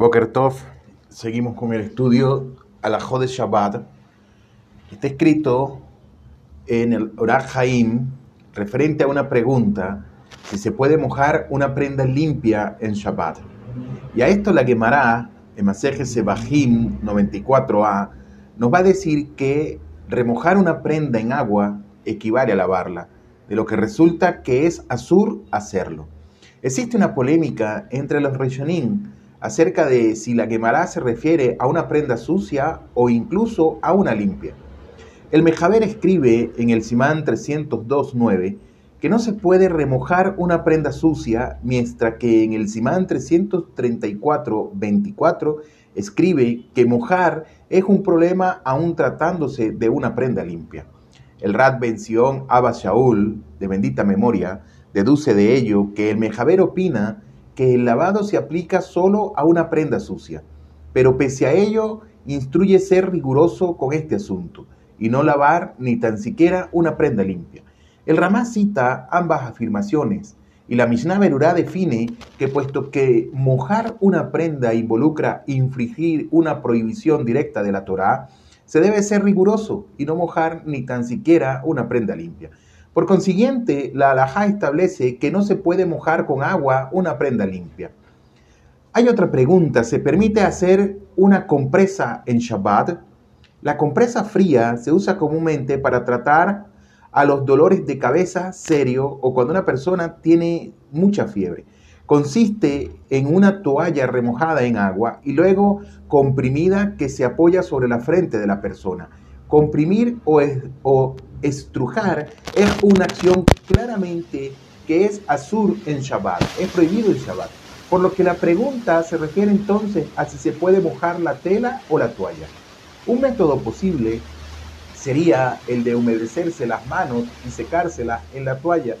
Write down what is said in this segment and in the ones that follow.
Boker Tov, seguimos con el estudio Alajó de Shabbat. Está escrito en el Orach Haim referente a una pregunta si se puede mojar una prenda limpia en Shabbat. Y a esto la Gemara, en Maseje Sebahim 94a, nos va a decir que remojar una prenda en agua equivale a lavarla, de lo que resulta que es azur hacerlo. Existe una polémica entre los Rishonim acerca de si la quemará se refiere a una prenda sucia o incluso a una limpia. El Mejaber escribe en el Simán 302.9 que no se puede remojar una prenda sucia, mientras que en el Simán 334.24 escribe que mojar es un problema aún tratándose de una prenda limpia. El Rad Bención Abba Shaul, de bendita memoria, deduce de ello que el Mejaber opina que el lavado se aplica solo a una prenda sucia, pero pese a ello instruye ser riguroso con este asunto y no lavar ni tan siquiera una prenda limpia. El Ramá cita ambas afirmaciones y la Mishnah Berurá define que puesto que mojar una prenda involucra infringir una prohibición directa de la Torá, se debe ser riguroso y no mojar ni tan siquiera una prenda limpia. Por consiguiente, la alajá establece que no se puede mojar con agua una prenda limpia. Hay otra pregunta, ¿se permite hacer una compresa en Shabbat? La compresa fría se usa comúnmente para tratar a los dolores de cabeza serio o cuando una persona tiene mucha fiebre. Consiste en una toalla remojada en agua y luego comprimida que se apoya sobre la frente de la persona. Comprimir o, estrujar es una acción claramente que es azur en Shabbat, es prohibido en Shabbat. Por lo que la pregunta se refiere entonces a si se puede mojar la tela o la toalla. Un método posible sería el de humedecerse las manos y secárselas en la toalla.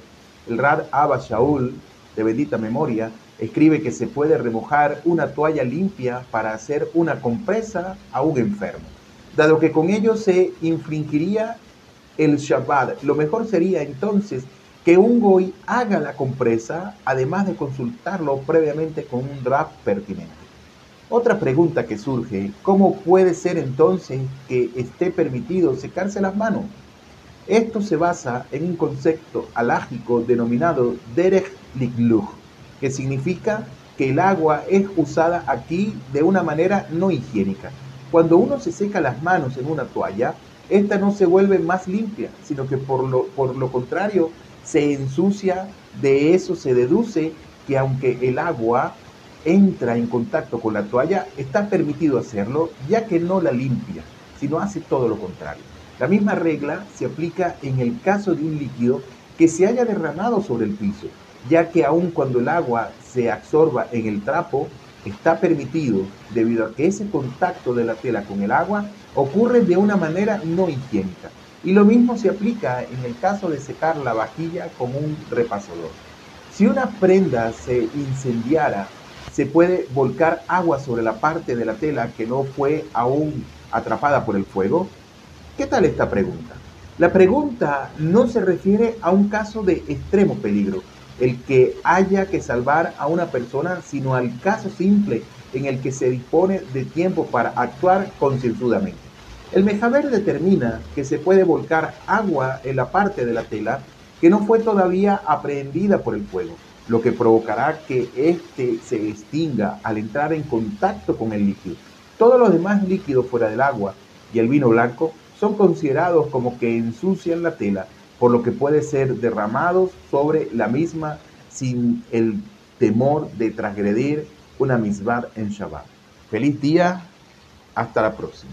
El Rad Abba Shaul, de bendita memoria, escribe que se puede remojar una toalla limpia para hacer una compresa a un enfermo, dado que con ello se infringiría el Shabbat. Lo mejor sería entonces que un goy haga la compresa, además de consultarlo previamente con un draft pertinente. Otra pregunta que surge, ¿cómo puede ser entonces que esté permitido secarse las manos? Esto se basa en un concepto alágico denominado Derech Ligluch, que significa que el agua es usada aquí de una manera no higiénica. Cuando uno se seca las manos en una toalla, esta no se vuelve más limpia, sino que por lo, por lo contrario se ensucia, de eso se deduce que aunque el agua entra en contacto con la toalla, está permitido hacerlo, ya que no la limpia, sino hace todo lo contrario. La misma regla se aplica en el caso de un líquido que se haya derramado sobre el piso, ya que aun cuando el agua se absorba en el trapo, está permitido debido a que ese contacto de la tela con el agua ocurre de una manera no higiénica. Y lo mismo se aplica en el caso de secar la vajilla con un repasador. Si una prenda se incendiara, se puede volcar agua sobre la parte de la tela que no fue aún atrapada por el fuego. ¿Qué tal esta pregunta? La pregunta no se refiere a un caso de extremo peligro, el que haya que salvar a una persona, sino al caso simple en el que se dispone de tiempo para actuar concienzudamente. El Mejaber determina que se puede volcar agua en la parte de la tela que no fue todavía aprehendida por el fuego, lo que provocará que éste se extinga al entrar en contacto con el líquido. Todos los demás líquidos fuera del agua y el vino blanco son considerados como que ensucian la tela, por lo que puede ser derramados sobre la misma sin el temor de transgredir una misbah en Shabbat. Feliz día, hasta la próxima.